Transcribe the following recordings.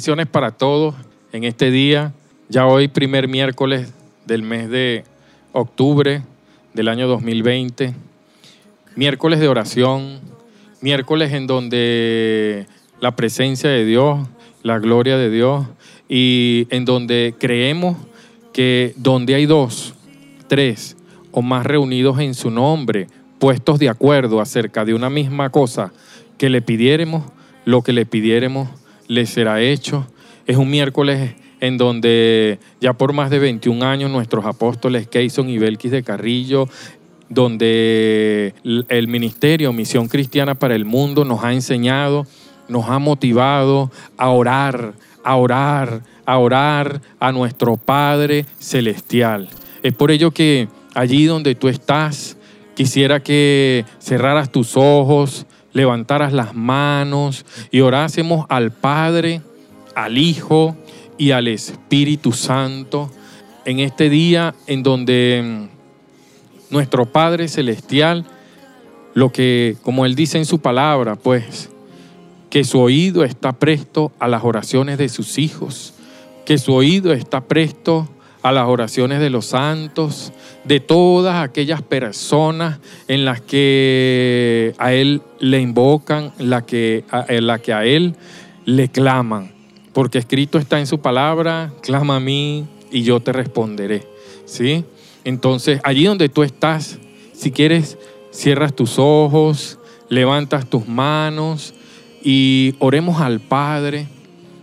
Bendiciones para todos en este día. Ya hoy, primer miércoles del mes de octubre del año 2020. Miércoles de oración, miércoles en donde la presencia de Dios, la gloria de Dios y en donde creemos que donde hay dos, tres o más reunidos en su nombre, puestos de acuerdo acerca de una misma cosa que le pidiéremos, lo que le pidiéremos le será hecho. Es un miércoles en donde ya por más de 21 años nuestros apóstoles Keyson y Belkis de Carrillo, donde el ministerio Misión Cristiana para el Mundo nos ha enseñado, nos ha motivado a orar, a orar, a orar a nuestro Padre Celestial. Es por ello que allí donde tú estás, quisiera que cerraras tus ojos, levantaras las manos y orásemos al Padre, al Hijo y al Espíritu Santo en este día en donde mm, nuestro Padre Celestial, lo que, como Él dice en su palabra, pues, que su oído está presto a las oraciones de sus hijos, que su oído está presto a las oraciones de los santos, de todas aquellas personas en las que a Él le invocan, la que, la que a Él le claman. Porque escrito está en su palabra, clama a mí y yo te responderé. ¿Sí? Entonces, allí donde tú estás, si quieres, cierras tus ojos, levantas tus manos y oremos al Padre,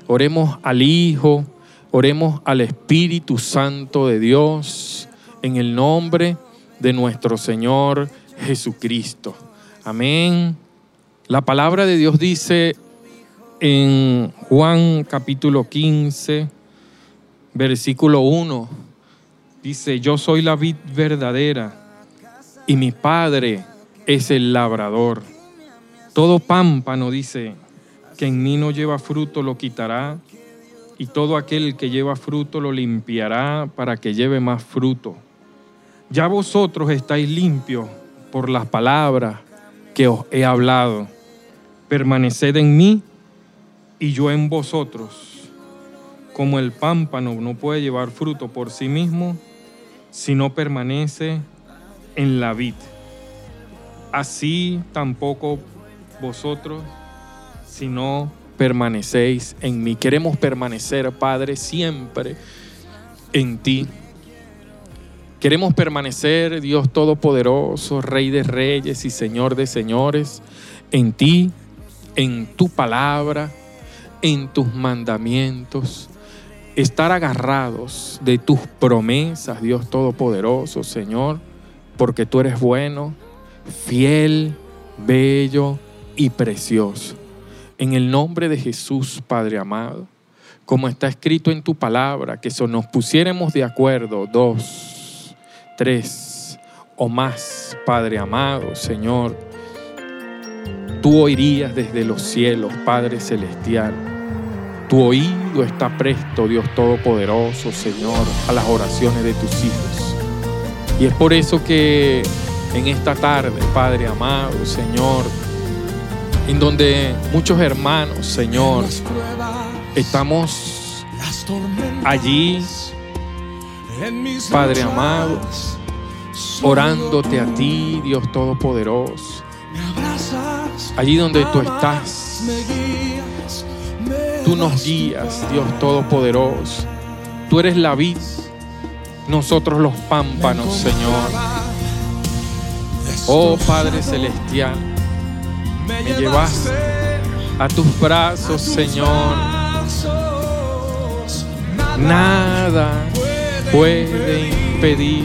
oremos al Hijo, Oremos al Espíritu Santo de Dios en el nombre de nuestro Señor Jesucristo. Amén. La palabra de Dios dice en Juan capítulo 15, versículo 1, dice, yo soy la vid verdadera y mi Padre es el labrador. Todo pámpano, dice, que en mí no lleva fruto lo quitará y todo aquel que lleva fruto lo limpiará para que lleve más fruto. Ya vosotros estáis limpios por las palabras que os he hablado. Permaneced en mí y yo en vosotros. Como el pámpano no puede llevar fruto por sí mismo si no permanece en la vid. Así tampoco vosotros si no permanecéis en mí. Queremos permanecer, Padre, siempre en ti. Queremos permanecer, Dios Todopoderoso, Rey de Reyes y Señor de Señores, en ti, en tu palabra, en tus mandamientos. Estar agarrados de tus promesas, Dios Todopoderoso, Señor, porque tú eres bueno, fiel, bello y precioso. En el nombre de Jesús, Padre amado, como está escrito en tu palabra, que si nos pusiéramos de acuerdo, dos, tres o más, Padre amado, Señor, tú oirías desde los cielos, Padre celestial. Tu oído está presto, Dios Todopoderoso, Señor, a las oraciones de tus hijos. Y es por eso que en esta tarde, Padre amado, Señor, en donde muchos hermanos, Señor, estamos allí, Padre amado, orándote a ti, Dios Todopoderoso. Allí donde tú estás, tú nos guías, Dios Todopoderoso. Tú eres la vid, nosotros los pámpanos, Señor. Oh Padre Celestial me llevas a tus brazos, Señor. Nada puede impedir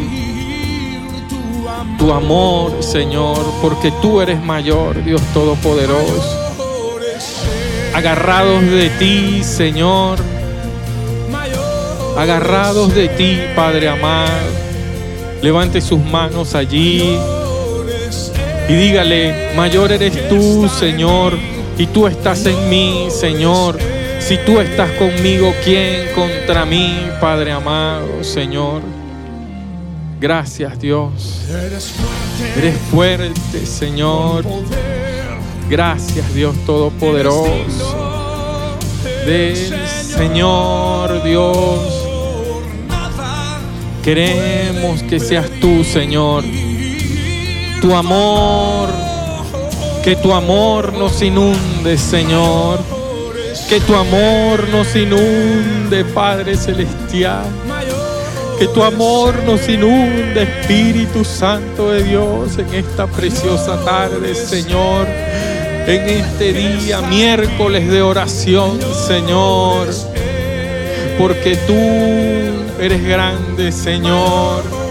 tu amor, Señor, porque tú eres mayor, Dios Todopoderoso. Agarrados de ti, Señor. Agarrados de ti, Padre amado. Levante sus manos allí y dígale, mayor eres tú, Señor, y tú estás en mí, Señor. Si tú estás conmigo, ¿quién contra mí, Padre amado, Señor? Gracias, Dios. Eres fuerte, Señor. Gracias, Dios Todopoderoso. del Señor Dios. Queremos que seas tú, Señor. Tu amor, que tu amor nos inunde, Señor. Que tu amor nos inunde, Padre Celestial. Que tu amor nos inunde, Espíritu Santo de Dios, en esta preciosa tarde, Señor. En este día, miércoles de oración, Señor. Porque tú eres grande, Señor.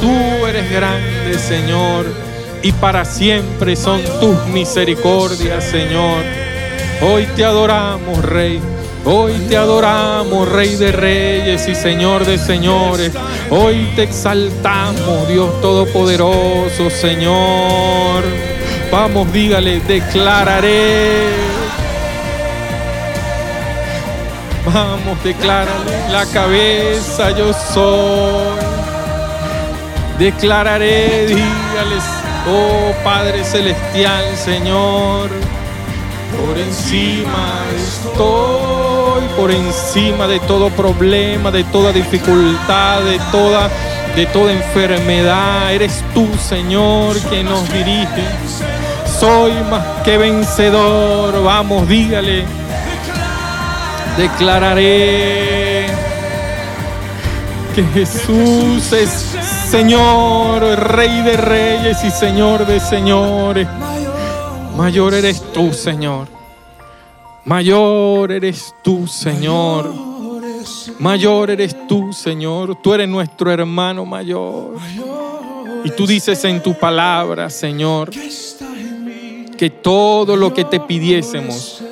Tú eres grande, Señor. Y para siempre son tus misericordias, Señor. Hoy te adoramos, Rey. Hoy te adoramos, Rey de Reyes y Señor de Señores. Hoy te exaltamos, Dios Todopoderoso, Señor. Vamos, dígale, declararé. Vamos, declárale, la cabeza yo soy. Declararé, dígales, oh Padre Celestial, Señor. Por encima estoy, por encima de todo problema, de toda dificultad, de toda, de toda enfermedad. Eres tú, Señor, que nos dirige. Soy más que vencedor. Vamos, dígale. Declararé que Jesús es Señor, Rey de reyes y Señor de señores. Mayor eres tú, Señor. Mayor eres tú, Señor. Mayor eres tú, Señor. Tú eres nuestro hermano mayor. Y tú dices en tu palabra, Señor, que todo lo que te pidiésemos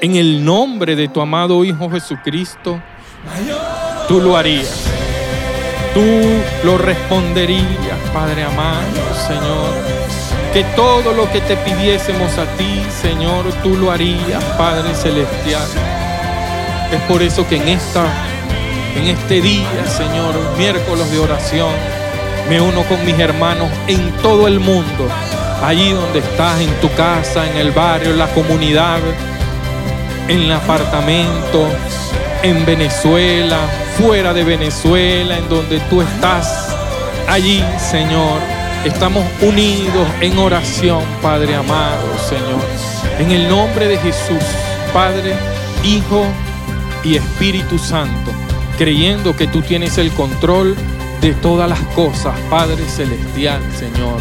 en el nombre de tu amado Hijo Jesucristo, tú lo harías. Tú lo responderías, Padre amado, Señor que todo lo que te pidiésemos a ti, Señor, tú lo harías, Padre Celestial. Es por eso que en esta, en este día, Señor, miércoles de oración, me uno con mis hermanos en todo el mundo, allí donde estás, en tu casa, en el barrio, en la comunidad, en el apartamento, en Venezuela, fuera de Venezuela, en donde tú estás, allí, Señor Estamos unidos en oración, Padre amado, Señor. En el nombre de Jesús, Padre, Hijo y Espíritu Santo, creyendo que tú tienes el control de todas las cosas, Padre Celestial, Señor.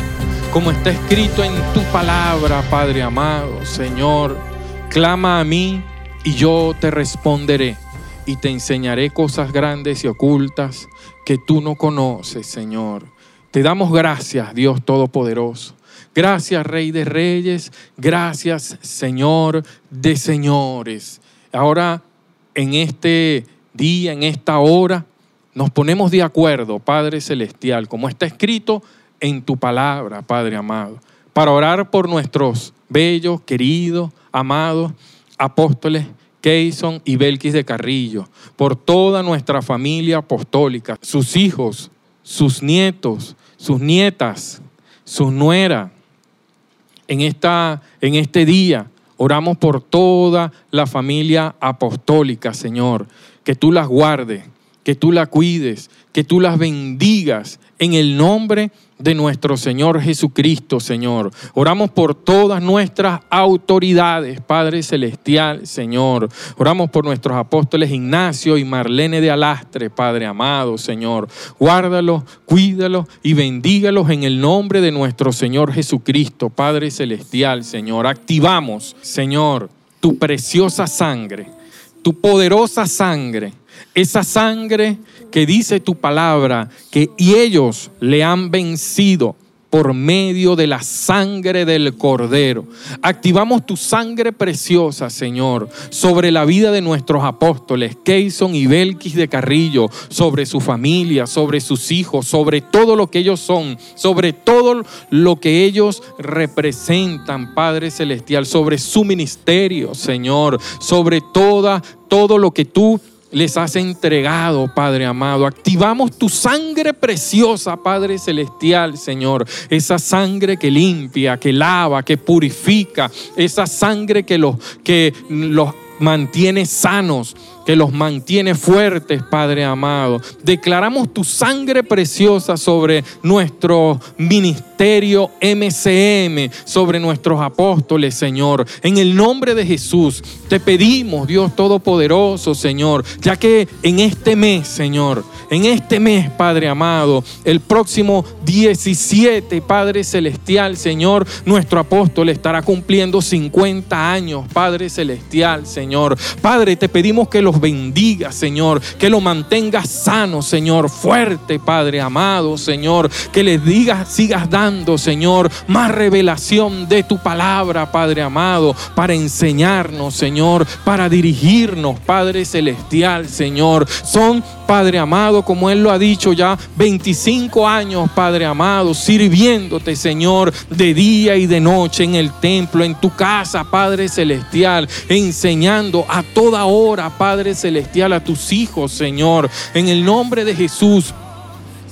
Como está escrito en tu palabra, Padre amado, Señor, clama a mí y yo te responderé y te enseñaré cosas grandes y ocultas que tú no conoces, Señor. Te damos gracias, Dios Todopoderoso. Gracias, Rey de Reyes. Gracias, Señor de Señores. Ahora, en este día, en esta hora, nos ponemos de acuerdo, Padre Celestial, como está escrito en tu palabra, Padre amado, para orar por nuestros bellos, queridos, amados apóstoles Keyson y Belkis de Carrillo, por toda nuestra familia apostólica, sus hijos, sus nietos, sus nietas, sus nueras. En, esta, en este día oramos por toda la familia apostólica, Señor. Que tú las guardes, que tú las cuides, que tú las bendigas en el nombre de de nuestro Señor Jesucristo, Señor. Oramos por todas nuestras autoridades, Padre Celestial, Señor. Oramos por nuestros apóstoles Ignacio y Marlene de Alastre, Padre amado, Señor. Guárdalos, cuídalos y bendígalos en el nombre de nuestro Señor Jesucristo, Padre Celestial, Señor. Activamos, Señor, tu preciosa sangre, tu poderosa sangre, esa sangre que dice tu palabra que y ellos le han vencido por medio de la sangre del Cordero. Activamos tu sangre preciosa, Señor, sobre la vida de nuestros apóstoles, Keyson y Belkis de Carrillo, sobre su familia, sobre sus hijos, sobre todo lo que ellos son, sobre todo lo que ellos representan, Padre Celestial, sobre su ministerio, Señor, sobre toda, todo lo que tú les has entregado, Padre amado. Activamos tu sangre preciosa, Padre celestial, Señor. Esa sangre que limpia, que lava, que purifica. Esa sangre que los, que los mantiene sanos, que los mantiene fuertes, Padre amado. Declaramos tu sangre preciosa sobre nuestro ministerio MCM, sobre nuestros apóstoles, Señor. En el nombre de Jesús te pedimos, Dios Todopoderoso, Señor, ya que en este mes, Señor, en este mes, Padre amado, el próximo 17, Padre Celestial, Señor, nuestro apóstol estará cumpliendo 50 años, Padre Celestial, Señor. Padre, te pedimos que los bendiga, Señor, que lo mantenga sano, Señor, fuerte, Padre amado, Señor, que les digas, sigas dando, Señor, más revelación de tu palabra, Padre amado, para enseñarnos, Señor, para dirigirnos, Padre celestial, Señor. Son Padre amado, como Él lo ha dicho ya, 25 años, Padre amado, sirviéndote, Señor, de día y de noche en el templo, en tu casa, Padre celestial, enseñando a toda hora, Padre celestial, a tus hijos, Señor. En el nombre de Jesús,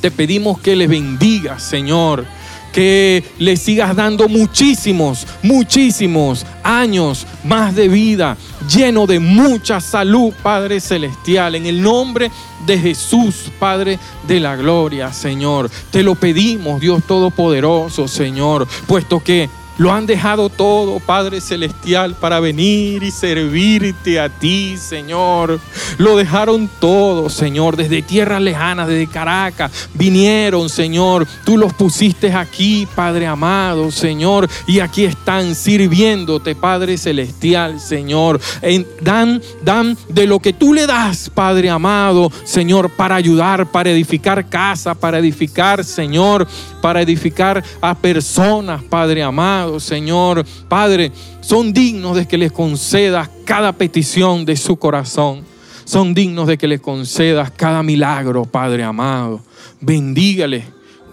te pedimos que les bendiga, Señor que le sigas dando muchísimos, muchísimos años más de vida, lleno de mucha salud, Padre Celestial, en el nombre de Jesús, Padre de la gloria, Señor. Te lo pedimos, Dios Todopoderoso, Señor, puesto que lo han dejado todo, Padre Celestial, para venir y servirte a ti, Señor. Lo dejaron todo, Señor, desde tierras lejanas, desde Caracas. Vinieron, Señor. Tú los pusiste aquí, Padre amado, Señor. Y aquí están sirviéndote, Padre Celestial, Señor. dan, dan de lo que tú le das, Padre amado, Señor, para ayudar, para edificar casa, para edificar, Señor, para edificar a personas, Padre amado. Señor. Padre, son dignos de que les concedas cada petición de su corazón. Son dignos de que les concedas cada milagro, Padre amado. Bendígale,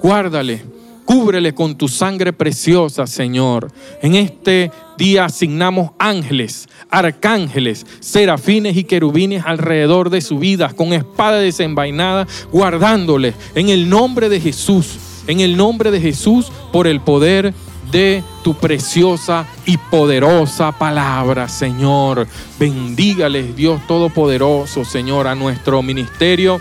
guárdale, cúbrele con tu sangre preciosa, Señor. En este día asignamos ángeles, arcángeles, serafines y querubines alrededor de su vida, con espada desenvainada, guardándole en el nombre de Jesús, en el nombre de Jesús, por el poder de tu preciosa y poderosa palabra, Señor. Bendígales, Dios Todopoderoso, Señor, a nuestro ministerio.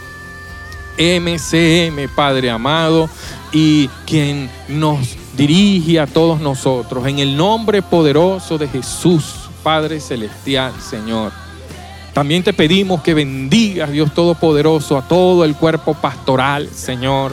MCM, Padre amado, y quien nos dirige a todos nosotros, en el nombre poderoso de Jesús, Padre Celestial, Señor. También te pedimos que bendigas, Dios Todopoderoso, a todo el cuerpo pastoral, Señor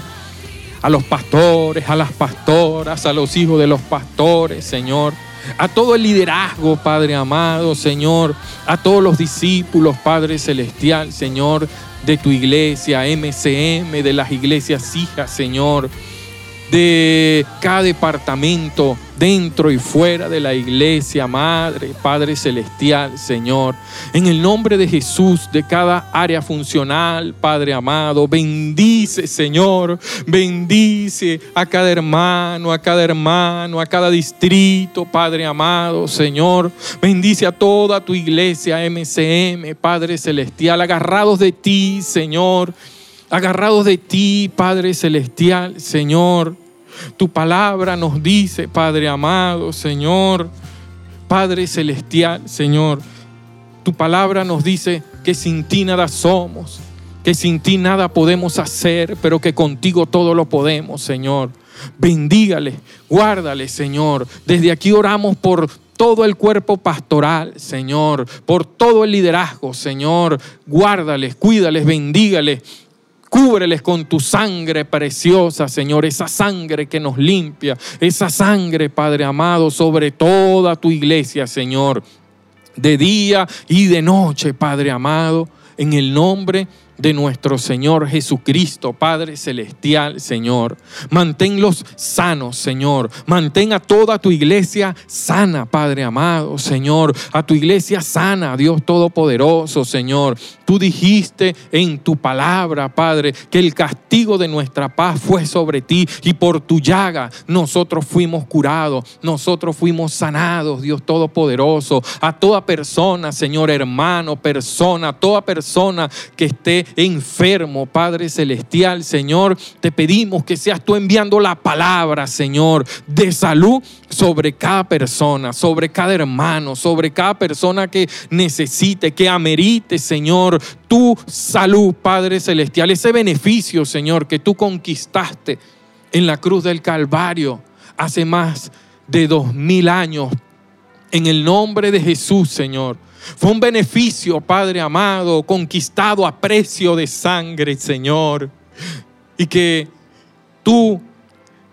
a los pastores, a las pastoras, a los hijos de los pastores, Señor. A todo el liderazgo, Padre amado, Señor. A todos los discípulos, Padre Celestial, Señor, de tu iglesia, MCM, de las iglesias hijas, Señor. De cada departamento, dentro y fuera de la iglesia, Madre, Padre Celestial, Señor. En el nombre de Jesús, de cada área funcional, Padre amado, bendice, Señor, bendice a cada hermano, a cada hermano, a cada distrito, Padre amado, Señor. Bendice a toda tu iglesia, MCM, Padre Celestial, agarrados de ti, Señor. Agarrados de ti, Padre Celestial, Señor. Tu palabra nos dice, Padre amado, Señor, Padre celestial, Señor, tu palabra nos dice que sin ti nada somos, que sin ti nada podemos hacer, pero que contigo todo lo podemos, Señor. Bendígale, guárdale, Señor. Desde aquí oramos por todo el cuerpo pastoral, Señor, por todo el liderazgo, Señor. Guárdales, cuídales, bendígales. Cúbreles con tu sangre preciosa, Señor, esa sangre que nos limpia, esa sangre, Padre amado, sobre toda tu iglesia, Señor, de día y de noche, Padre amado, en el nombre de de nuestro Señor Jesucristo, Padre Celestial, Señor. Manténlos sanos, Señor. Mantén a toda tu iglesia sana, Padre amado, Señor. A tu iglesia sana, Dios Todopoderoso, Señor. Tú dijiste en tu palabra, Padre, que el castigo de nuestra paz fue sobre ti y por tu llaga nosotros fuimos curados, nosotros fuimos sanados, Dios Todopoderoso. A toda persona, Señor, hermano, persona, toda persona que esté enfermo, Padre Celestial, Señor, te pedimos que seas tú enviando la palabra, Señor, de salud sobre cada persona, sobre cada hermano, sobre cada persona que necesite, que amerite, Señor, tu salud, Padre Celestial, ese beneficio, Señor, que tú conquistaste en la cruz del Calvario hace más de dos mil años. En el nombre de Jesús, Señor. Fue un beneficio, Padre amado, conquistado a precio de sangre, Señor. Y que tú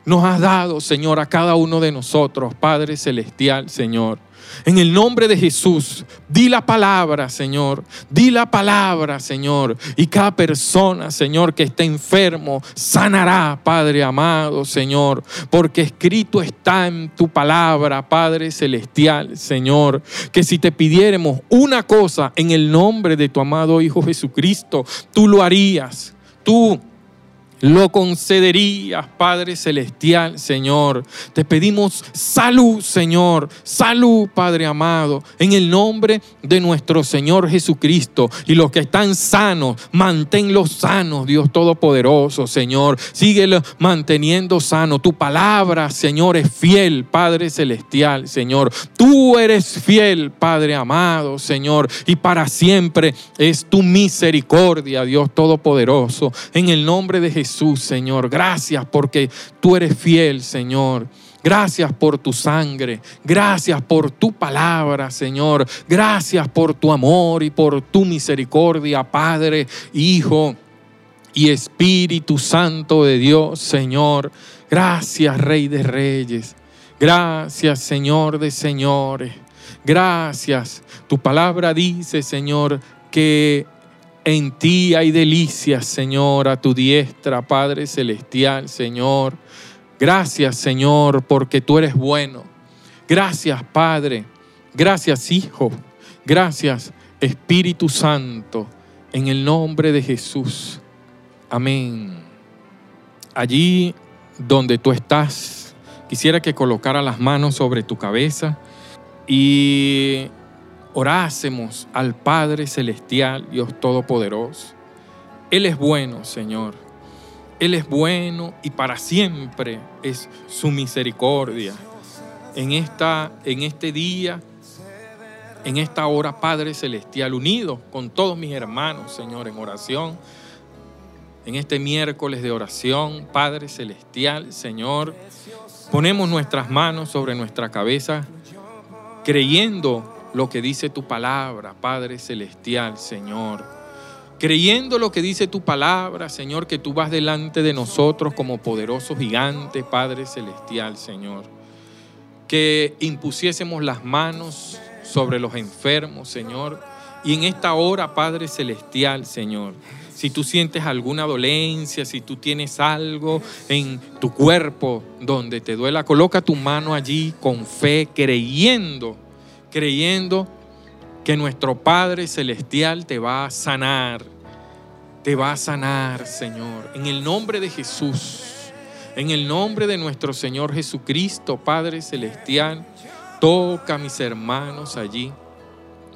nos has dado, Señor, a cada uno de nosotros, Padre Celestial, Señor. En el nombre de Jesús, di la palabra, Señor. Di la palabra, Señor. Y cada persona, Señor, que esté enfermo, sanará, Padre amado, Señor. Porque escrito está en tu palabra, Padre celestial, Señor. Que si te pidiéramos una cosa en el nombre de tu amado Hijo Jesucristo, tú lo harías. Tú lo concederías, Padre Celestial, Señor. Te pedimos salud, Señor, salud, Padre amado, en el nombre de nuestro Señor Jesucristo. Y los que están sanos, manténlos sanos, Dios Todopoderoso, Señor. Síguelo manteniendo sano. Tu palabra, Señor, es fiel, Padre Celestial, Señor. Tú eres fiel, Padre amado, Señor. Y para siempre es tu misericordia, Dios Todopoderoso. En el nombre de Jesús. Señor. Gracias porque tú eres fiel, Señor. Gracias por tu sangre. Gracias por tu palabra, Señor. Gracias por tu amor y por tu misericordia, Padre, Hijo y Espíritu Santo de Dios, Señor. Gracias, Rey de Reyes. Gracias, Señor de Señores. Gracias. Tu palabra dice, Señor, que en ti hay delicias, Señor, a tu diestra, Padre Celestial, Señor. Gracias, Señor, porque tú eres bueno. Gracias, Padre. Gracias, Hijo. Gracias, Espíritu Santo. En el nombre de Jesús. Amén. Allí donde tú estás, quisiera que colocara las manos sobre tu cabeza y orásemos al Padre Celestial, Dios Todopoderoso. Él es bueno, Señor. Él es bueno y para siempre es su misericordia. En, esta, en este día, en esta hora, Padre Celestial, unido con todos mis hermanos, Señor, en oración, en este miércoles de oración, Padre Celestial, Señor, ponemos nuestras manos sobre nuestra cabeza, creyendo lo que dice tu palabra, Padre Celestial, Señor. Creyendo lo que dice tu palabra, Señor, que tú vas delante de nosotros como poderoso gigante, Padre Celestial, Señor. Que impusiésemos las manos sobre los enfermos, Señor. Y en esta hora, Padre Celestial, Señor, si tú sientes alguna dolencia, si tú tienes algo en tu cuerpo donde te duela, coloca tu mano allí con fe, creyendo creyendo que nuestro Padre Celestial te va a sanar. Te va a sanar, Señor. En el nombre de Jesús. En el nombre de nuestro Señor Jesucristo, Padre Celestial. Toca a mis hermanos allí.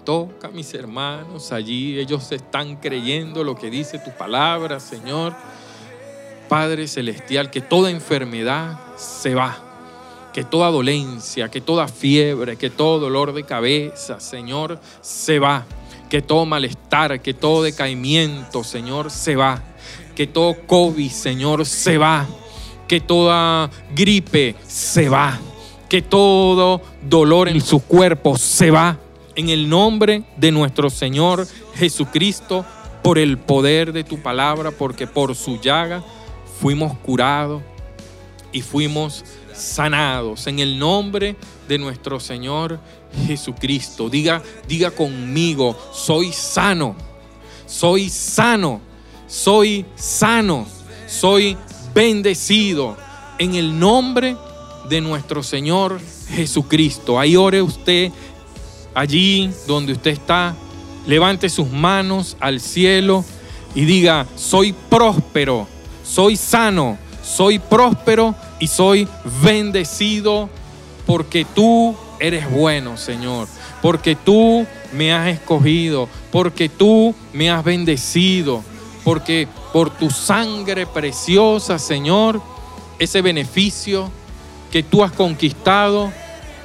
Toca a mis hermanos allí. Ellos están creyendo lo que dice tu palabra, Señor. Padre Celestial, que toda enfermedad se va que toda dolencia, que toda fiebre, que todo dolor de cabeza, Señor, se va. Que todo malestar, que todo decaimiento, Señor, se va. Que todo COVID, Señor, se va. Que toda gripe se va. Que todo dolor en su cuerpo se va. En el nombre de nuestro Señor Jesucristo, por el poder de tu palabra, porque por su llaga fuimos curados y fuimos sanados en el nombre de nuestro Señor Jesucristo. Diga, diga conmigo, soy sano, soy sano, soy sano, soy bendecido en el nombre de nuestro Señor Jesucristo. Ahí ore usted, allí donde usted está, levante sus manos al cielo y diga, soy próspero, soy sano, soy próspero y soy bendecido porque tú eres bueno, Señor, porque tú me has escogido, porque tú me has bendecido, porque por tu sangre preciosa, Señor, ese beneficio que tú has conquistado,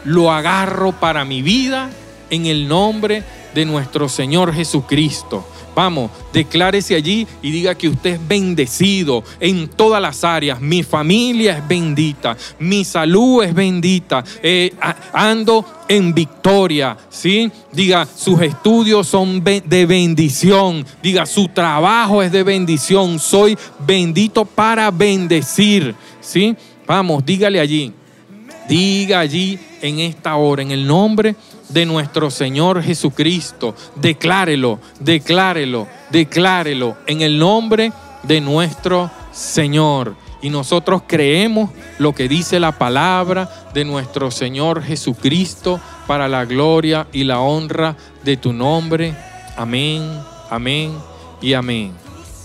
lo agarro para mi vida en el nombre de nuestro Señor Jesucristo. Vamos, declárese allí y diga que usted es bendecido en todas las áreas. Mi familia es bendita, mi salud es bendita, eh, ando en victoria, ¿sí? Diga, sus estudios son de bendición, diga, su trabajo es de bendición, soy bendito para bendecir, ¿sí? Vamos, dígale allí, diga allí en esta hora, en el nombre de de nuestro Señor Jesucristo. Declárelo, declárelo, declárelo en el nombre de nuestro Señor. Y nosotros creemos lo que dice la palabra de nuestro Señor Jesucristo para la gloria y la honra de tu nombre. Amén, amén y amén.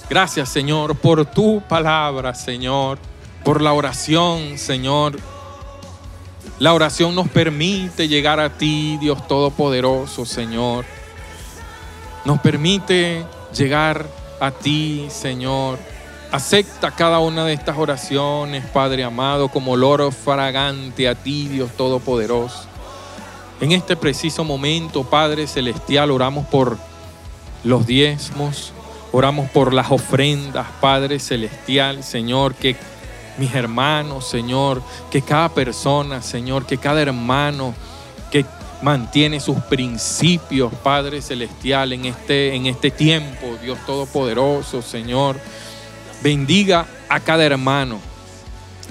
Gracias Señor por tu palabra, Señor, por la oración, Señor la oración nos permite llegar a ti, Dios Todopoderoso, Señor. Nos permite llegar a ti, Señor. Acepta cada una de estas oraciones, Padre amado, como olor fragante a ti, Dios Todopoderoso. En este preciso momento, Padre Celestial, oramos por los diezmos, oramos por las ofrendas, Padre Celestial, Señor, que mis hermanos, Señor, que cada persona, Señor, que cada hermano que mantiene sus principios, Padre Celestial, en este, en este tiempo, Dios Todopoderoso, Señor, bendiga a cada hermano,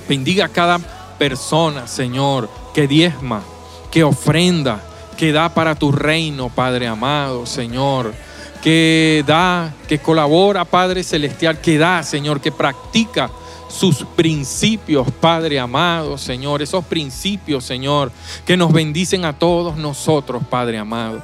bendiga a cada persona, Señor, que diezma, que ofrenda, que da para tu reino, Padre amado, Señor. Que da, que colabora, Padre Celestial, que da, Señor, que practica sus principios, Padre amado, Señor, esos principios, Señor, que nos bendicen a todos nosotros, Padre amado.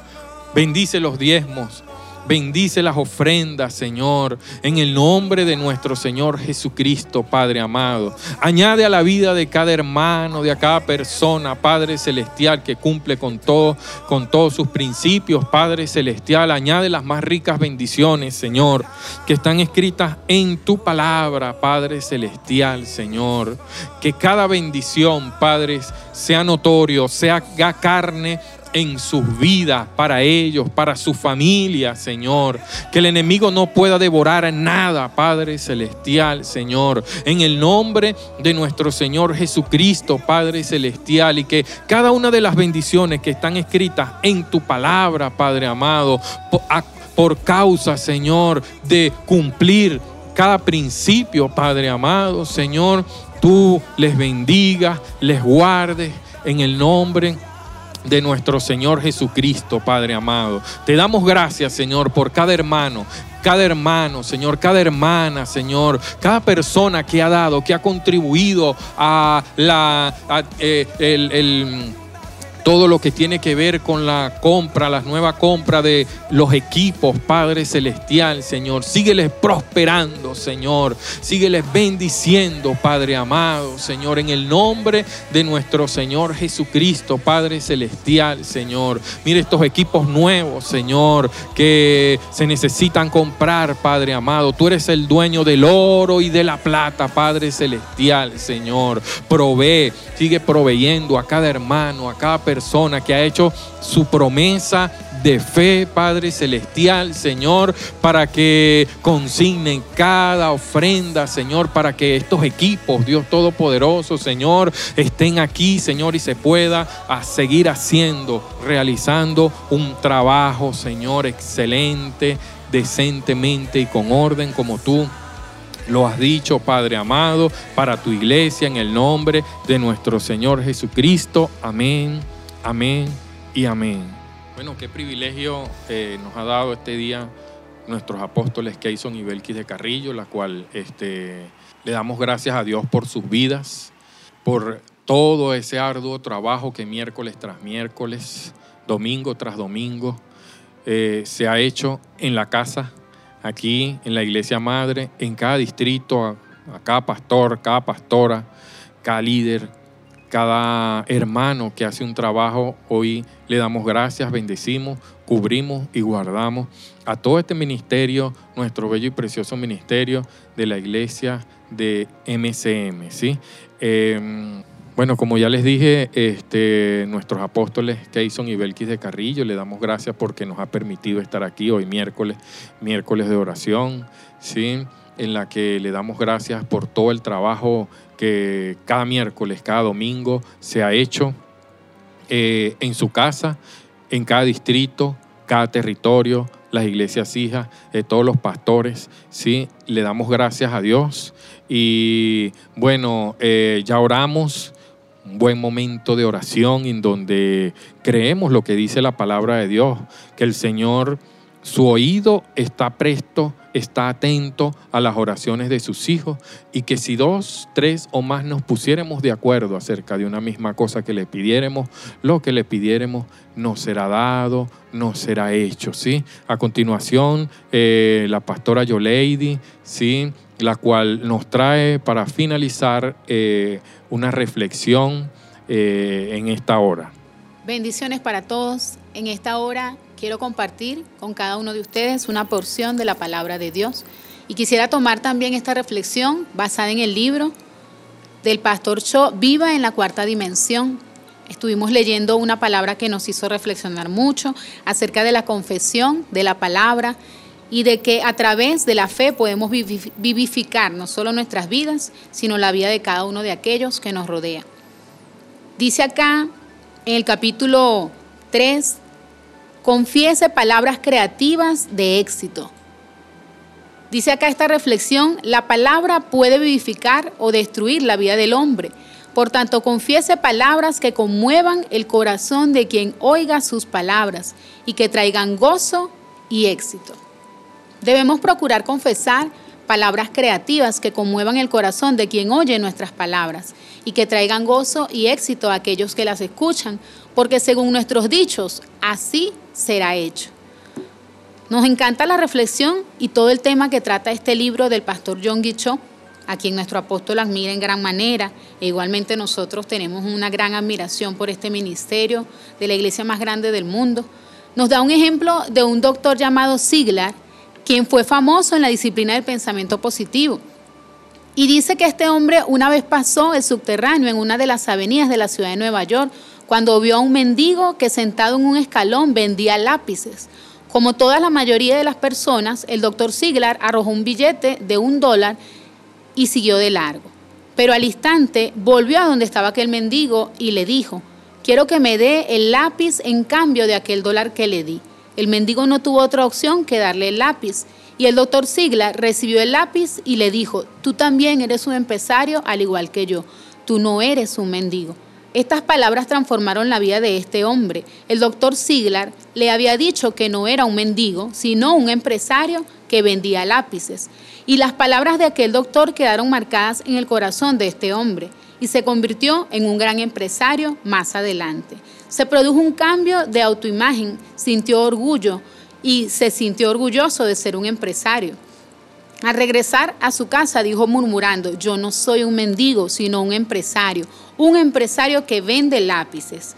Bendice los diezmos, Bendice las ofrendas, Señor, en el nombre de nuestro Señor Jesucristo, Padre amado. Añade a la vida de cada hermano, de cada persona, Padre celestial, que cumple con todo, con todos sus principios, Padre celestial. Añade las más ricas bendiciones, Señor, que están escritas en tu palabra, Padre celestial, Señor. Que cada bendición, Padre, sea notorio, sea carne en sus vidas, para ellos, para su familia, Señor. Que el enemigo no pueda devorar nada, Padre Celestial, Señor. En el nombre de nuestro Señor Jesucristo, Padre Celestial, y que cada una de las bendiciones que están escritas en tu palabra, Padre amado, por causa, Señor, de cumplir cada principio, Padre amado, Señor, tú les bendigas, les guardes en el nombre de de nuestro Señor Jesucristo, Padre amado. Te damos gracias, Señor, por cada hermano, cada hermano, Señor, cada hermana, Señor, cada persona que ha dado, que ha contribuido a la eh, el todo lo que tiene que ver con la compra, la nueva compra de los equipos, Padre Celestial, Señor. Sígueles prosperando, Señor. Sígueles bendiciendo, Padre amado, Señor, en el nombre de nuestro Señor Jesucristo, Padre Celestial, Señor. Mire estos equipos nuevos, Señor, que se necesitan comprar, Padre amado. Tú eres el dueño del oro y de la plata, Padre Celestial, Señor. Provee, sigue proveyendo a cada hermano, a cada persona persona que ha hecho su promesa de fe, Padre Celestial, Señor, para que consignen cada ofrenda, Señor, para que estos equipos, Dios Todopoderoso, Señor, estén aquí, Señor, y se pueda seguir haciendo, realizando un trabajo, Señor, excelente, decentemente y con orden como tú lo has dicho, Padre amado, para tu iglesia en el nombre de nuestro Señor Jesucristo. Amén. Amén y amén. Bueno, qué privilegio eh, nos ha dado este día nuestros apóstoles Keyson y Belkis de Carrillo, la cual este, le damos gracias a Dios por sus vidas, por todo ese arduo trabajo que miércoles tras miércoles, domingo tras domingo, eh, se ha hecho en la casa, aquí en la iglesia madre, en cada distrito, a, a cada pastor, cada pastora, cada líder, cada hermano que hace un trabajo. Hoy le damos gracias, bendecimos, cubrimos y guardamos a todo este ministerio, nuestro bello y precioso ministerio de la iglesia de MCM. ¿sí? Em, bueno, como ya les dije, este, nuestros apóstoles Keyson y Belkis de Carrillo, le damos gracias porque nos ha permitido estar aquí hoy miércoles, miércoles de oración, ¿sí? en la que le damos gracias por todo el trabajo que cada miércoles, cada domingo se ha hecho eh, en su casa, en cada distrito, cada territorio, las iglesias hijas, todos los pastores, ¿sí? Le damos gracias a Dios y bueno, eh, ya oramos, un buen momento de oración en donde creemos lo que dice la palabra de Dios, que el Señor, su oído está presto, está atento a las oraciones de sus hijos y que si dos, tres o más nos pusiéramos de acuerdo acerca de una misma cosa que le pidiéramos, lo que le pidiéremos nos será dado, nos será hecho, ¿sí? A continuación, eh, la pastora Yoleidi, ¿sí? La cual nos trae para finalizar eh, una reflexión eh, en esta hora. Bendiciones para todos. En esta hora quiero compartir con cada uno de ustedes una porción de la palabra de Dios. Y quisiera tomar también esta reflexión basada en el libro del pastor Cho, Viva en la cuarta dimensión. Estuvimos leyendo una palabra que nos hizo reflexionar mucho acerca de la confesión de la palabra y de que a través de la fe podemos vivificar no solo nuestras vidas, sino la vida de cada uno de aquellos que nos rodea. Dice acá en el capítulo 3, confiese palabras creativas de éxito. Dice acá esta reflexión, la palabra puede vivificar o destruir la vida del hombre. Por tanto, confiese palabras que conmuevan el corazón de quien oiga sus palabras y que traigan gozo y éxito. Debemos procurar confesar palabras creativas que conmuevan el corazón de quien oye nuestras palabras y que traigan gozo y éxito a aquellos que las escuchan, porque según nuestros dichos, así será hecho. Nos encanta la reflexión y todo el tema que trata este libro del pastor John Guichot, a quien nuestro apóstol admira en gran manera, e igualmente nosotros tenemos una gran admiración por este ministerio de la iglesia más grande del mundo. Nos da un ejemplo de un doctor llamado Siglar, quien fue famoso en la disciplina del pensamiento positivo. Y dice que este hombre una vez pasó el subterráneo en una de las avenidas de la ciudad de Nueva York cuando vio a un mendigo que sentado en un escalón vendía lápices. Como toda la mayoría de las personas, el doctor Siglar arrojó un billete de un dólar y siguió de largo. Pero al instante volvió a donde estaba aquel mendigo y le dijo, quiero que me dé el lápiz en cambio de aquel dólar que le di. El mendigo no tuvo otra opción que darle el lápiz. Y el doctor Sigla recibió el lápiz y le dijo, tú también eres un empresario al igual que yo, tú no eres un mendigo. Estas palabras transformaron la vida de este hombre. El doctor Siglar le había dicho que no era un mendigo, sino un empresario que vendía lápices. Y las palabras de aquel doctor quedaron marcadas en el corazón de este hombre y se convirtió en un gran empresario más adelante. Se produjo un cambio de autoimagen, sintió orgullo y se sintió orgulloso de ser un empresario. Al regresar a su casa dijo murmurando, yo no soy un mendigo, sino un empresario, un empresario que vende lápices.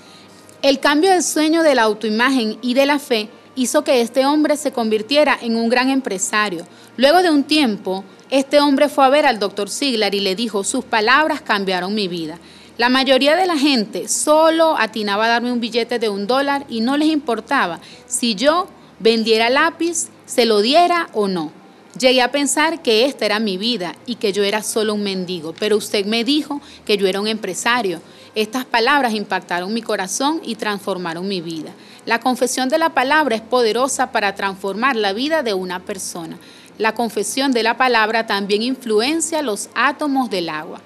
El cambio del sueño de la autoimagen y de la fe hizo que este hombre se convirtiera en un gran empresario. Luego de un tiempo, este hombre fue a ver al doctor Siglar y le dijo, sus palabras cambiaron mi vida. La mayoría de la gente solo atinaba a darme un billete de un dólar y no les importaba si yo vendiera lápiz, se lo diera o no. Llegué a pensar que esta era mi vida y que yo era solo un mendigo, pero usted me dijo que yo era un empresario. Estas palabras impactaron mi corazón y transformaron mi vida. La confesión de la palabra es poderosa para transformar la vida de una persona. La confesión de la palabra también influencia los átomos del agua.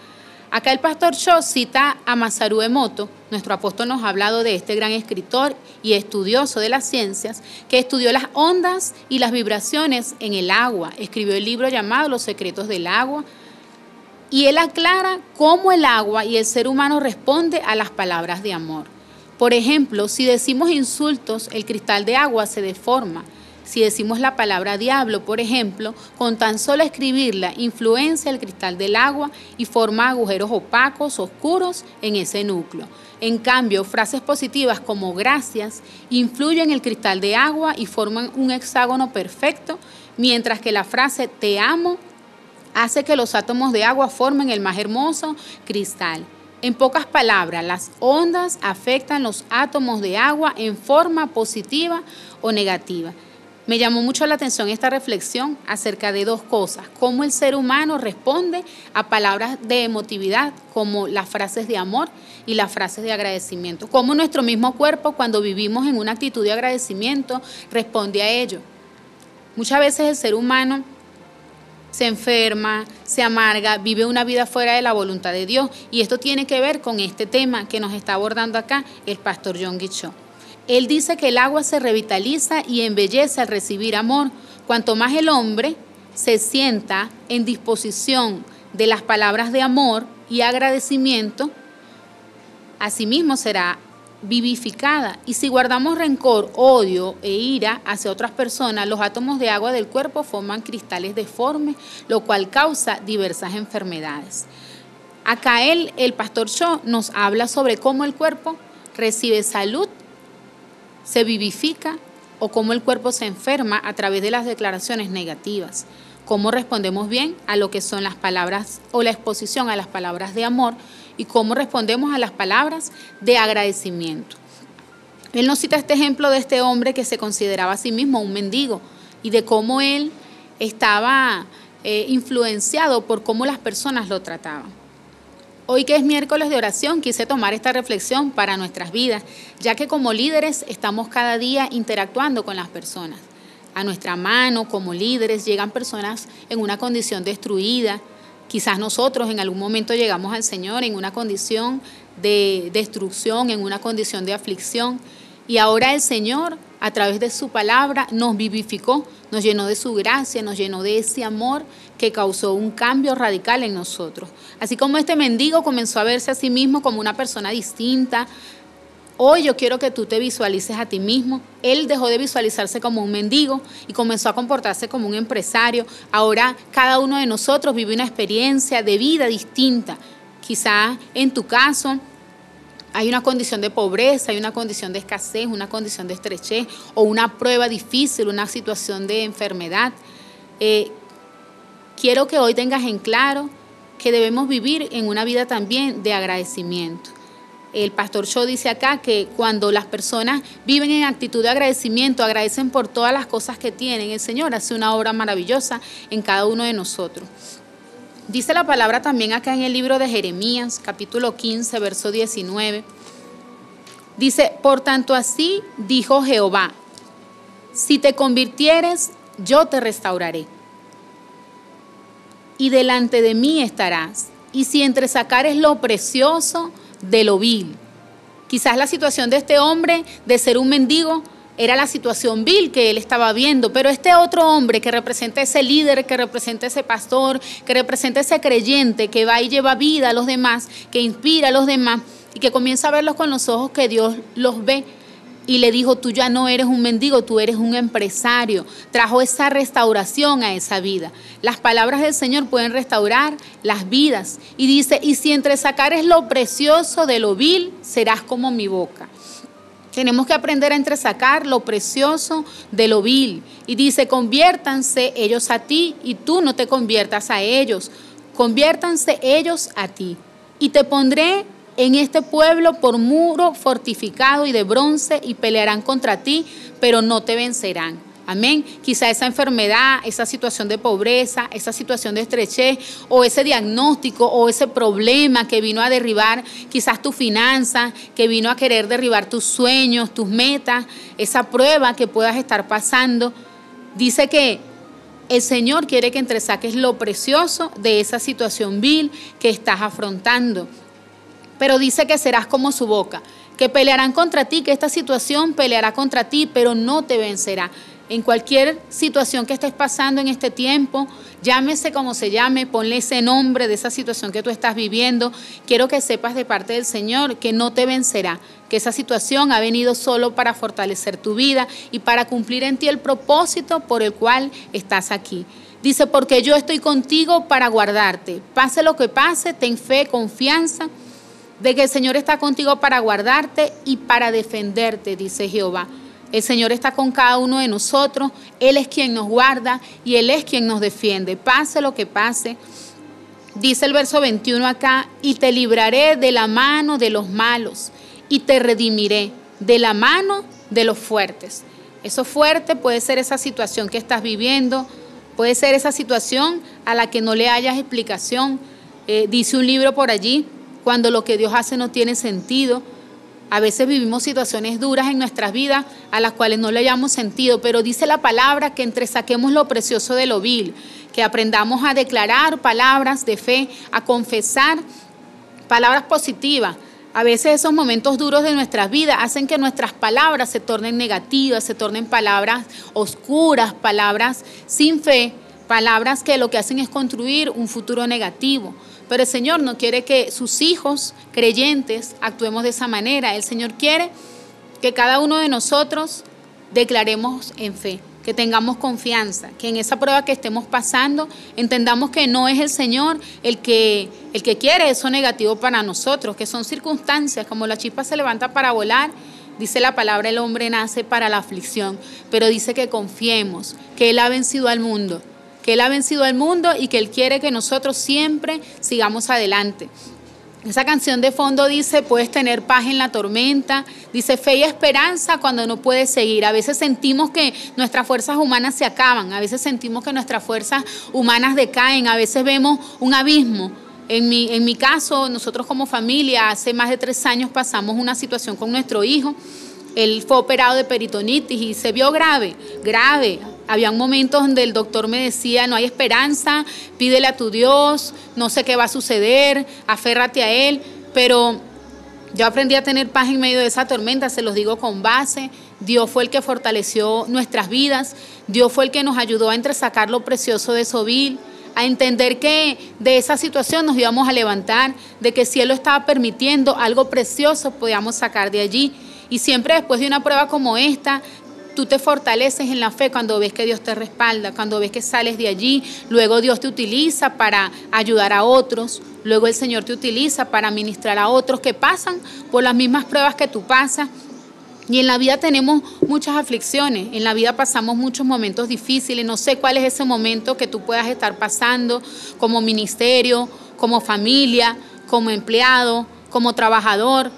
Acá el pastor Shaw cita a Masaru Emoto, nuestro apóstol nos ha hablado de este gran escritor y estudioso de las ciencias, que estudió las ondas y las vibraciones en el agua. Escribió el libro llamado Los secretos del agua. Y él aclara cómo el agua y el ser humano responde a las palabras de amor. Por ejemplo, si decimos insultos, el cristal de agua se deforma. Si decimos la palabra diablo, por ejemplo, con tan solo escribirla, influencia el cristal del agua y forma agujeros opacos, oscuros en ese núcleo. En cambio, frases positivas como gracias influyen en el cristal de agua y forman un hexágono perfecto, mientras que la frase te amo hace que los átomos de agua formen el más hermoso cristal. En pocas palabras, las ondas afectan los átomos de agua en forma positiva o negativa. Me llamó mucho la atención esta reflexión acerca de dos cosas, cómo el ser humano responde a palabras de emotividad como las frases de amor y las frases de agradecimiento, cómo nuestro mismo cuerpo cuando vivimos en una actitud de agradecimiento responde a ello. Muchas veces el ser humano se enferma, se amarga, vive una vida fuera de la voluntad de Dios y esto tiene que ver con este tema que nos está abordando acá el pastor John Guichot. Él dice que el agua se revitaliza y embellece al recibir amor. Cuanto más el hombre se sienta en disposición de las palabras de amor y agradecimiento, asimismo será vivificada. Y si guardamos rencor, odio e ira hacia otras personas, los átomos de agua del cuerpo forman cristales deformes, lo cual causa diversas enfermedades. Acá él, el pastor Shaw nos habla sobre cómo el cuerpo recibe salud se vivifica o cómo el cuerpo se enferma a través de las declaraciones negativas. Cómo respondemos bien a lo que son las palabras o la exposición a las palabras de amor y cómo respondemos a las palabras de agradecimiento. Él nos cita este ejemplo de este hombre que se consideraba a sí mismo un mendigo y de cómo él estaba eh, influenciado por cómo las personas lo trataban. Hoy que es miércoles de oración, quise tomar esta reflexión para nuestras vidas, ya que como líderes estamos cada día interactuando con las personas. A nuestra mano, como líderes, llegan personas en una condición destruida. Quizás nosotros en algún momento llegamos al Señor en una condición de destrucción, en una condición de aflicción. Y ahora el Señor, a través de su palabra, nos vivificó, nos llenó de su gracia, nos llenó de ese amor que causó un cambio radical en nosotros. Así como este mendigo comenzó a verse a sí mismo como una persona distinta, hoy yo quiero que tú te visualices a ti mismo. Él dejó de visualizarse como un mendigo y comenzó a comportarse como un empresario. Ahora cada uno de nosotros vive una experiencia de vida distinta. Quizá en tu caso hay una condición de pobreza, hay una condición de escasez, una condición de estrechez o una prueba difícil, una situación de enfermedad. Eh, quiero que hoy tengas en claro que debemos vivir en una vida también de agradecimiento. El pastor Shaw dice acá que cuando las personas viven en actitud de agradecimiento, agradecen por todas las cosas que tienen, el Señor hace una obra maravillosa en cada uno de nosotros. Dice la palabra también acá en el libro de Jeremías, capítulo 15, verso 19. Dice, por tanto así dijo Jehová, si te convirtieres, yo te restauraré y delante de mí estarás. Y si entre sacares lo precioso de lo vil. Quizás la situación de este hombre de ser un mendigo era la situación vil que él estaba viendo, pero este otro hombre que representa ese líder, que representa ese pastor, que representa ese creyente que va y lleva vida a los demás, que inspira a los demás y que comienza a verlos con los ojos que Dios los ve, y le dijo, tú ya no eres un mendigo, tú eres un empresario. Trajo esa restauración a esa vida. Las palabras del Señor pueden restaurar las vidas. Y dice, y si entre sacares lo precioso de lo vil, serás como mi boca. Tenemos que aprender a entresacar lo precioso de lo vil. Y dice, conviértanse ellos a ti y tú no te conviertas a ellos. Conviértanse ellos a ti. Y te pondré en este pueblo por muro fortificado y de bronce y pelearán contra ti, pero no te vencerán. Amén. Quizá esa enfermedad, esa situación de pobreza, esa situación de estrechez o ese diagnóstico o ese problema que vino a derribar quizás tu finanza, que vino a querer derribar tus sueños, tus metas, esa prueba que puedas estar pasando. Dice que el Señor quiere que entresaques lo precioso de esa situación vil que estás afrontando pero dice que serás como su boca, que pelearán contra ti, que esta situación peleará contra ti, pero no te vencerá. En cualquier situación que estés pasando en este tiempo, llámese como se llame, ponle ese nombre de esa situación que tú estás viviendo. Quiero que sepas de parte del Señor que no te vencerá, que esa situación ha venido solo para fortalecer tu vida y para cumplir en ti el propósito por el cual estás aquí. Dice, porque yo estoy contigo para guardarte. Pase lo que pase, ten fe, confianza de que el Señor está contigo para guardarte y para defenderte, dice Jehová. El Señor está con cada uno de nosotros, Él es quien nos guarda y Él es quien nos defiende. Pase lo que pase. Dice el verso 21 acá, y te libraré de la mano de los malos y te redimiré de la mano de los fuertes. Eso fuerte puede ser esa situación que estás viviendo, puede ser esa situación a la que no le hayas explicación. Eh, dice un libro por allí, cuando lo que Dios hace no tiene sentido. A veces vivimos situaciones duras en nuestras vidas a las cuales no le hayamos sentido, pero dice la palabra que entre saquemos lo precioso de lo vil, que aprendamos a declarar palabras de fe, a confesar palabras positivas, a veces esos momentos duros de nuestras vidas hacen que nuestras palabras se tornen negativas, se tornen palabras oscuras, palabras sin fe, palabras que lo que hacen es construir un futuro negativo. Pero el Señor no quiere que sus hijos creyentes actuemos de esa manera. El Señor quiere que cada uno de nosotros declaremos en fe que tengamos confianza, que en esa prueba que estemos pasando entendamos que no es el Señor el que, el que quiere eso negativo para nosotros, que son circunstancias, como la chispa se levanta para volar, dice la palabra, el hombre nace para la aflicción, pero dice que confiemos, que Él ha vencido al mundo, que Él ha vencido al mundo y que Él quiere que nosotros siempre sigamos adelante. Esa canción de fondo dice, puedes tener paz en la tormenta, dice fe y esperanza cuando no puedes seguir. A veces sentimos que nuestras fuerzas humanas se acaban, a veces sentimos que nuestras fuerzas humanas decaen, a veces vemos un abismo. En mi, en mi caso, nosotros como familia, hace más de tres años pasamos una situación con nuestro hijo. Él fue operado de peritonitis y se vio grave, grave. Había momentos donde el doctor me decía, no hay esperanza, pídele a tu Dios, no sé qué va a suceder, aférrate a Él, pero yo aprendí a tener paz en medio de esa tormenta, se los digo con base. Dios fue el que fortaleció nuestras vidas, Dios fue el que nos ayudó a entresacar lo precioso de Sobil, a entender que de esa situación nos íbamos a levantar, de que si Él lo estaba permitiendo, algo precioso podíamos sacar de allí. Y siempre después de una prueba como esta, tú te fortaleces en la fe cuando ves que Dios te respalda, cuando ves que sales de allí, luego Dios te utiliza para ayudar a otros, luego el Señor te utiliza para ministrar a otros que pasan por las mismas pruebas que tú pasas. Y en la vida tenemos muchas aflicciones, en la vida pasamos muchos momentos difíciles, no sé cuál es ese momento que tú puedas estar pasando como ministerio, como familia, como empleado, como trabajador,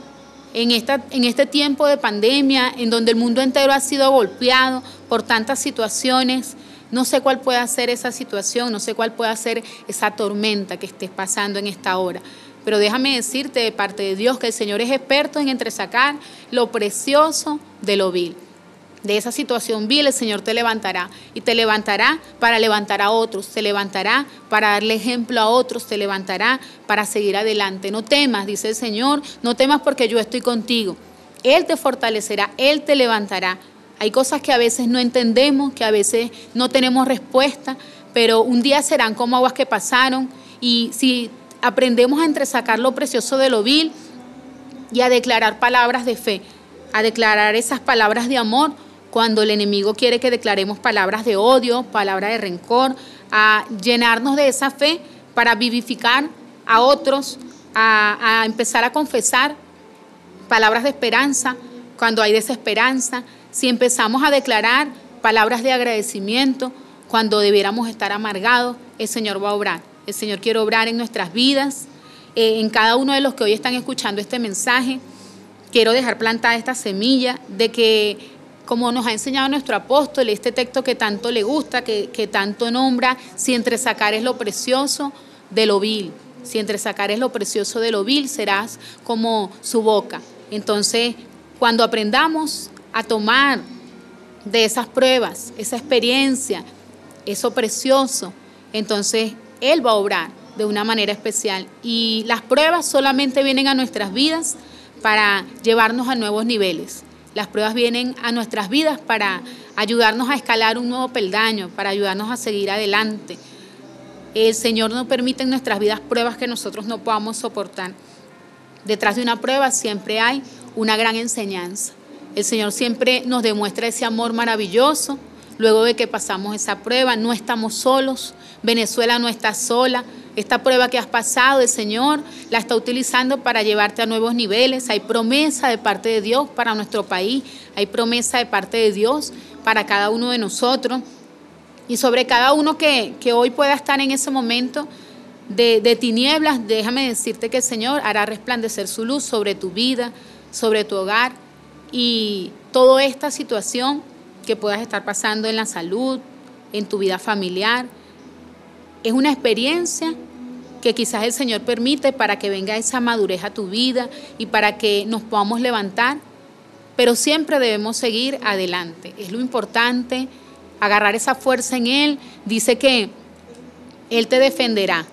en, esta, en este tiempo de pandemia, en donde el mundo entero ha sido golpeado por tantas situaciones. No sé cuál puede ser esa situación, no sé cuál puede ser esa tormenta que estés pasando en esta hora. Pero déjame decirte de parte de Dios que el Señor es experto en entresacar lo precioso de lo vil de esa situación vil, el Señor te levantará y te levantará para levantar a otros, te levantará para darle ejemplo a otros, te levantará para seguir adelante. No temas, dice el Señor, no temas porque yo estoy contigo. Él te fortalecerá, Él te levantará. Hay cosas que a veces no entendemos, que a veces no tenemos respuesta, pero un día serán como aguas que pasaron y si aprendemos a entresacar lo precioso de lo vil y a declarar palabras de fe, a declarar esas palabras de amor, cuando el enemigo quiere que declaremos palabras de odio, palabras de rencor, a llenarnos de esa fe para vivificar a otros, a, empezar a confesar palabras de esperanza cuando hay desesperanza, si empezamos a declarar palabras de agradecimiento cuando debiéramos estar amargados, el Señor va a obrar. El Señor quiere obrar en nuestras vidas, eh, en cada uno de los que hoy están escuchando este mensaje. Quiero dejar plantada esta semilla de que como nos ha enseñado nuestro apóstol, este texto que tanto le gusta, que, tanto nombra, si entre sacar es lo precioso de lo vil, si entre sacar es lo precioso de lo vil, serás como su boca. Entonces, cuando aprendamos a tomar de esas pruebas, esa experiencia, eso precioso, entonces Él va a obrar de una manera especial. Y las pruebas solamente vienen a nuestras vidas para llevarnos a nuevos niveles. Las pruebas vienen a nuestras vidas para ayudarnos a escalar un nuevo peldaño, para ayudarnos a seguir adelante. El Señor no permite en nuestras vidas pruebas que nosotros no podamos soportar. Detrás de una prueba siempre hay una gran enseñanza. El Señor siempre nos demuestra ese amor maravilloso. Luego de que pasamos esa prueba, no estamos solos. Venezuela no está sola. Esta prueba que has pasado, el Señor la está utilizando para llevarte a nuevos niveles. Hay promesa de parte de Dios para nuestro país. Hay promesa de parte de Dios para cada uno de nosotros. Y sobre cada uno que, hoy pueda estar en ese momento de, de tinieblas, déjame decirte que el Señor hará resplandecer su luz sobre tu vida, sobre tu hogar y toda esta situación que puedas estar pasando en la salud, en tu vida familiar. Es una experiencia que quizás el Señor permite para que venga esa madurez a tu vida y para que nos podamos levantar, pero siempre debemos seguir adelante. Es lo importante agarrar esa fuerza en Él. Dice que Él te defenderá.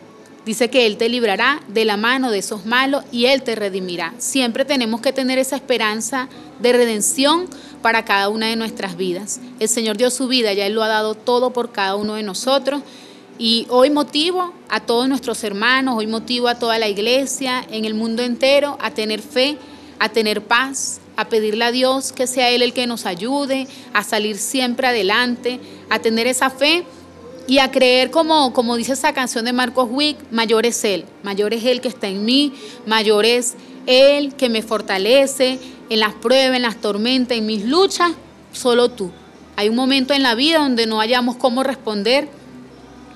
Dice que Él te librará de la mano de esos malos y Él te redimirá. Siempre tenemos que tener esa esperanza de redención para cada una de nuestras vidas. El Señor dio su vida, ya Él lo ha dado todo por cada uno de nosotros. Y hoy motivo a todos nuestros hermanos, hoy motivo a toda la iglesia en el mundo entero a tener fe, a tener paz, a pedirle a Dios que sea Él el que nos ayude, a salir siempre adelante, a tener esa fe y a creer como, como dice esa canción de Marcos Wick, mayor es Él, mayor es Él que está en mí, mayor es Él que me fortalece en las pruebas, en las tormentas, en mis luchas, solo tú. Hay un momento en la vida donde no hayamos cómo responder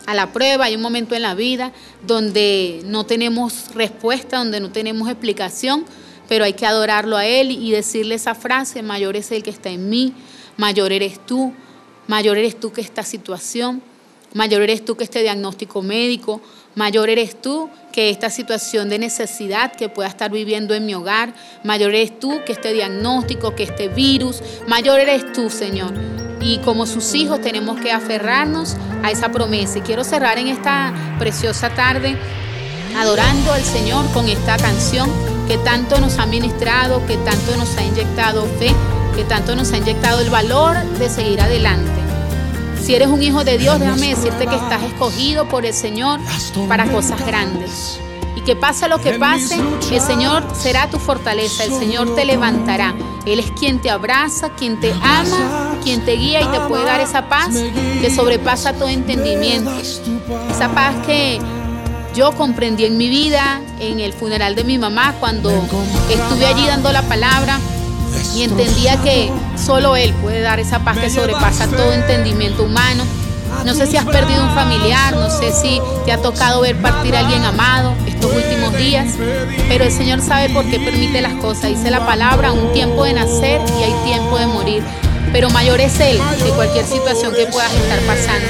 a la prueba, hay un momento en la vida donde no tenemos respuesta, donde no tenemos explicación, pero hay que adorarlo a Él y decirle esa frase, mayor es el que está en mí, mayor eres tú, mayor eres tú que esta situación, mayor eres tú que este diagnóstico médico, mayor eres tú que esta situación de necesidad que pueda estar viviendo en mi hogar, mayor eres tú que este diagnóstico, que este virus, mayor eres tú, Señor. Y como sus hijos tenemos que aferrarnos a esa promesa. Y quiero cerrar en esta preciosa tarde adorando al Señor con esta canción que tanto nos ha ministrado, que tanto nos ha inyectado fe, que tanto nos ha inyectado el valor de seguir adelante. Si eres un hijo de Dios, déjame decirte que estás escogido por el Señor para cosas grandes. Que pase lo que pase, el Señor será tu fortaleza, el Señor te levantará. Él es quien te abraza, quien te ama, quien te guía y te puede dar esa paz que sobrepasa todo entendimiento. Esa paz que yo comprendí en mi vida, en el funeral de mi mamá, cuando estuve allí dando la palabra y entendía que solo Él puede dar esa paz que sobrepasa todo entendimiento humano. No sé si has perdido un familiar, no sé si te ha tocado ver partir a alguien amado estos últimos días, pero el Señor sabe por qué permite las cosas. Dice la palabra, un tiempo de nacer y hay tiempo de morir, pero mayor es Él que cualquier situación que puedas estar pasando.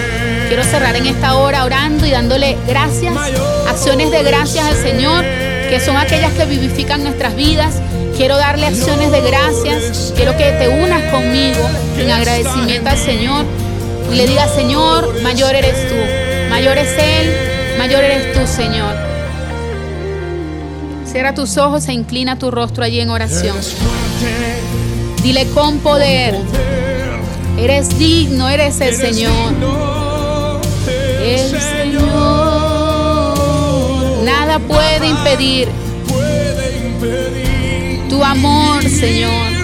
Quiero cerrar en esta hora orando y dándole gracias, acciones de gracias al Señor, que son aquellas que vivifican nuestras vidas. Quiero darle acciones de gracias. Quiero que te unas conmigo en agradecimiento al Señor y le digas, Señor, mayor eres tú, mayor es Él, mayor eres tú, Señor. Cierra tus ojos e inclina tu rostro allí en oración. Dile con poder, eres digno, eres el Señor el Señor. Nada puede impedir tu amor, Señor.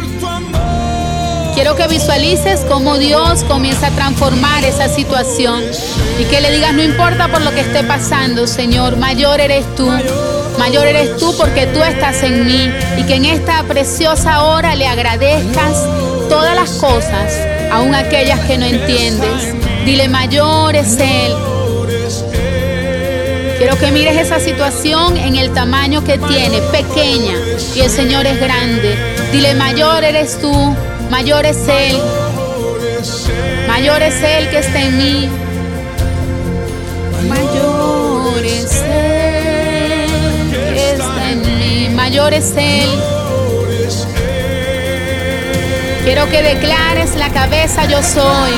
Quiero que visualices cómo Dios comienza a transformar esa situación y que le digas, no importa por lo que esté pasando, Señor, mayor eres tú. Mayor eres tú porque tú estás en mí y que en esta preciosa hora le agradezcas todas las cosas, aun aquellas que no entiendes. Dile, mayor es Él. Quiero que mires esa situación en el tamaño que tiene, pequeña, y el Señor es grande. Dile, mayor eres tú, mayor es Él. Mayor es Él que está en mí. Mayor es Él Mayor es Él. Quiero que declares la cabeza yo soy.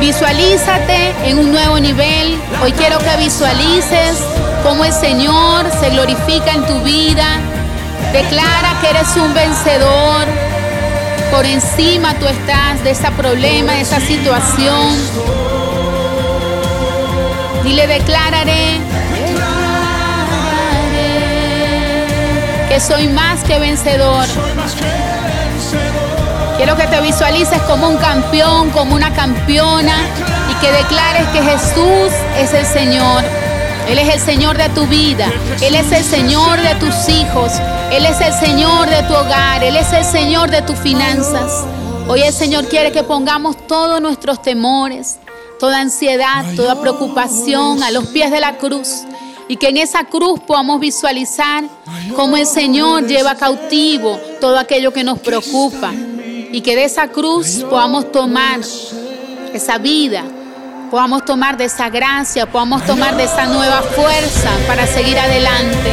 Visualízate en un nuevo nivel. Hoy quiero que visualices cómo el Señor se glorifica en tu vida. Declara que eres un vencedor. Por encima tú estás de ese problema, de esa situación. Dile, declararé soy más que vencedor. Quiero que te visualices como un campeón, como una campeona y que declares que Jesús es el Señor. Él es el Señor de tu vida. Él es el Señor de tus hijos. Él es el Señor de tu hogar. Él es el Señor de tus finanzas. Hoy el Señor quiere que pongamos todos nuestros temores, toda ansiedad, toda preocupación a los pies de la cruz y que en esa cruz podamos visualizar cómo el Señor lleva cautivo todo aquello que nos preocupa y que de esa cruz podamos tomar esa vida, podamos tomar de esa gracia, podamos tomar de esa nueva fuerza para seguir adelante.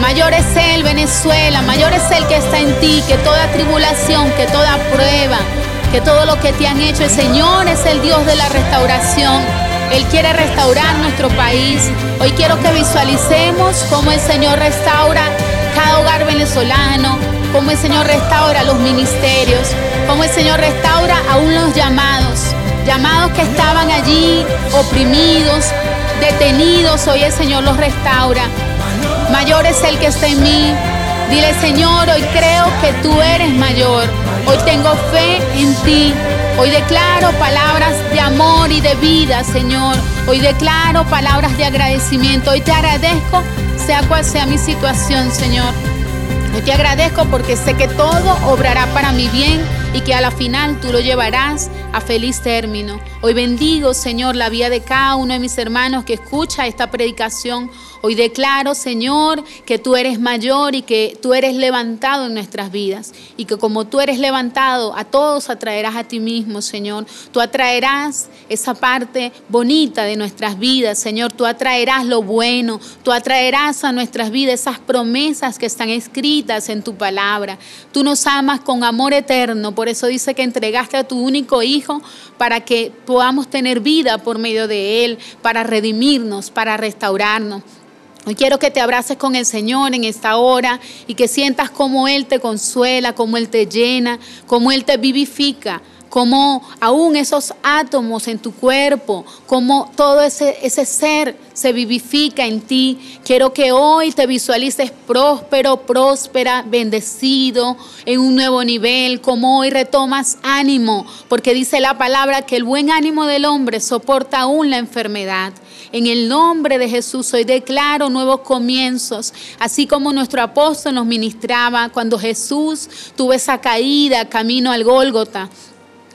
Mayor es Él, Venezuela, mayor es Él que está en ti, que toda tribulación, que toda prueba, que todo lo que te han hecho, el Señor es el Dios de la restauración. Él quiere restaurar nuestro país. Hoy quiero que visualicemos cómo el Señor restaura cada hogar venezolano, cómo el Señor restaura los ministerios, cómo el Señor restaura aún los llamados, llamados que estaban allí oprimidos, detenidos, hoy el Señor los restaura. Mayor es el que está en mí. Dile, Señor, hoy creo que tú eres mayor. Hoy tengo fe en ti. Hoy declaro palabras de amor y de vida, Señor. Hoy declaro palabras de agradecimiento. Hoy te agradezco, sea cual sea mi situación, Señor. Hoy te agradezco porque sé que todo obrará para mi bien y que a la final tú lo llevarás a feliz término. Hoy bendigo, Señor, la vida de cada uno de mis hermanos que escucha esta predicación. Hoy declaro, Señor, que tú eres mayor y que tú eres levantado en nuestras vidas. Y que como tú eres levantado, a todos atraerás a ti mismo, Señor. Tú atraerás esa parte bonita de nuestras vidas, Señor. Tú atraerás lo bueno. Tú atraerás a nuestras vidas esas promesas que están escritas en tu palabra. Tú nos amas con amor eterno. Por eso dice que entregaste a tu único Hijo para que podamos tener vida por medio de Él, para redimirnos, para restaurarnos. Quiero que te abraces con el Señor en esta hora y que sientas cómo Él te consuela, cómo Él te llena, cómo Él te vivifica, cómo aún esos átomos en tu cuerpo, cómo todo ese, ese ser se vivifica en ti. Quiero que hoy te visualices próspero, próspera, bendecido, en un nuevo nivel, como hoy retomas ánimo, porque dice la palabra que el buen ánimo del hombre soporta aún la enfermedad. En el nombre de Jesús hoy declaro nuevos comienzos, así como nuestro apóstol nos ministraba cuando Jesús tuvo esa caída camino al Gólgota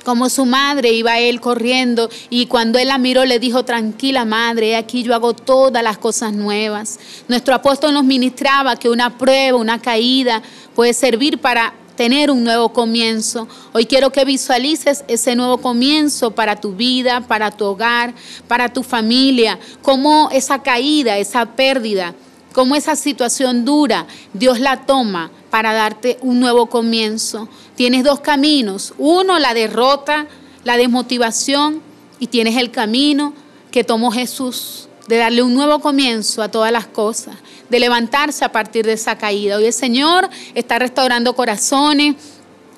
como su madre iba él corriendo y cuando él la miró le dijo, tranquila madre, aquí yo hago todas las cosas nuevas. Nuestro apóstol nos ministraba que una prueba, una caída puede servir para tener un nuevo comienzo. Hoy quiero que visualices ese nuevo comienzo para tu vida, para tu hogar, para tu familia, como esa caída, esa pérdida, como esa situación dura, Dios la toma para darte un nuevo comienzo. Tienes dos caminos, uno la derrota, la desmotivación y tienes el camino que tomó Jesús de darle un nuevo comienzo a todas las cosas de levantarse a partir de esa caída. Hoy el Señor está restaurando corazones,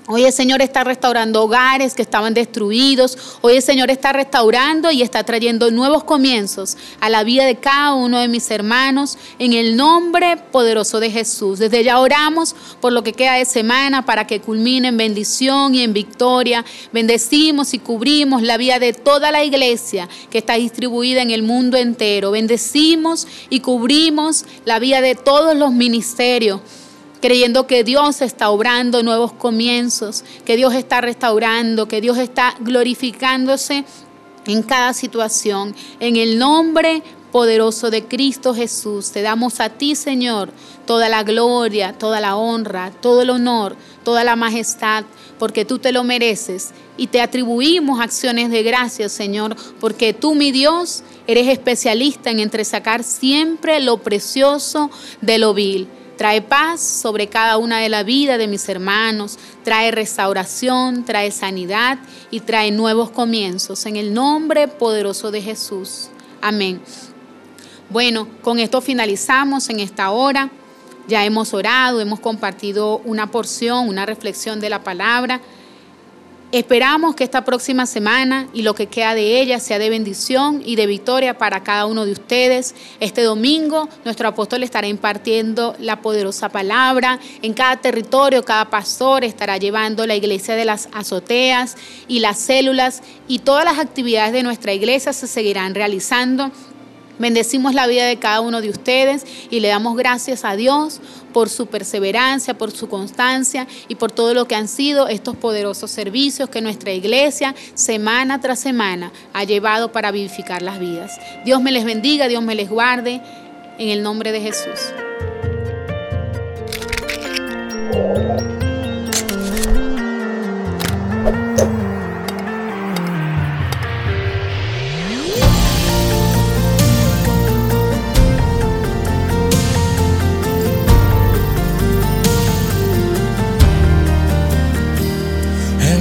Hoy el Señor está restaurando hogares que estaban destruidos. Hoy el Señor está restaurando y está trayendo nuevos comienzos a la vida de cada uno de mis hermanos en el nombre poderoso de Jesús. Desde ya oramos por lo que queda de semana para que culmine en bendición y en victoria. Bendecimos y cubrimos la vida de toda la iglesia que está distribuida en el mundo entero. Bendecimos y cubrimos la vida de todos los ministerios creyendo que Dios está obrando nuevos comienzos, que Dios está restaurando, que Dios está glorificándose en cada situación. En el nombre poderoso de Cristo Jesús, te damos a ti, Señor, toda la gloria, toda la honra, todo el honor, toda la majestad, porque tú te lo mereces. Y te atribuimos acciones de gracia, Señor, porque tú, mi Dios, eres especialista en entresacar siempre lo precioso de lo vil. Trae paz sobre cada una de la vida de mis hermanos, trae restauración, trae sanidad y trae nuevos comienzos. En el nombre poderoso de Jesús. Amén. Bueno, con esto finalizamos en esta hora. Ya hemos orado, hemos compartido una porción, una reflexión de la palabra. Esperamos que esta próxima semana y lo que queda de ella sea de bendición y de victoria para cada uno de ustedes. Este domingo nuestro apóstol estará impartiendo la poderosa palabra. En cada territorio, cada pastor estará llevando la iglesia de las azoteas y las células y todas las actividades de nuestra iglesia se seguirán realizando Bendecimos la vida de cada uno de ustedes y le damos gracias a Dios por su perseverancia, por su constancia y por todo lo que han sido estos poderosos servicios que nuestra iglesia semana tras semana ha llevado para vivificar las vidas. Dios me les bendiga, Dios me les guarde, en el nombre de Jesús.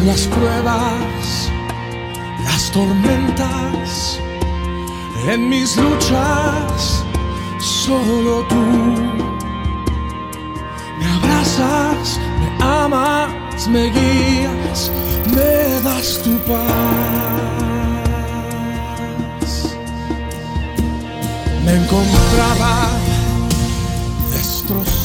las pruebas, las tormentas, en mis luchas, solo tú me abrazas, me amas, me guías, me das tu paz. Me encontraba destrozado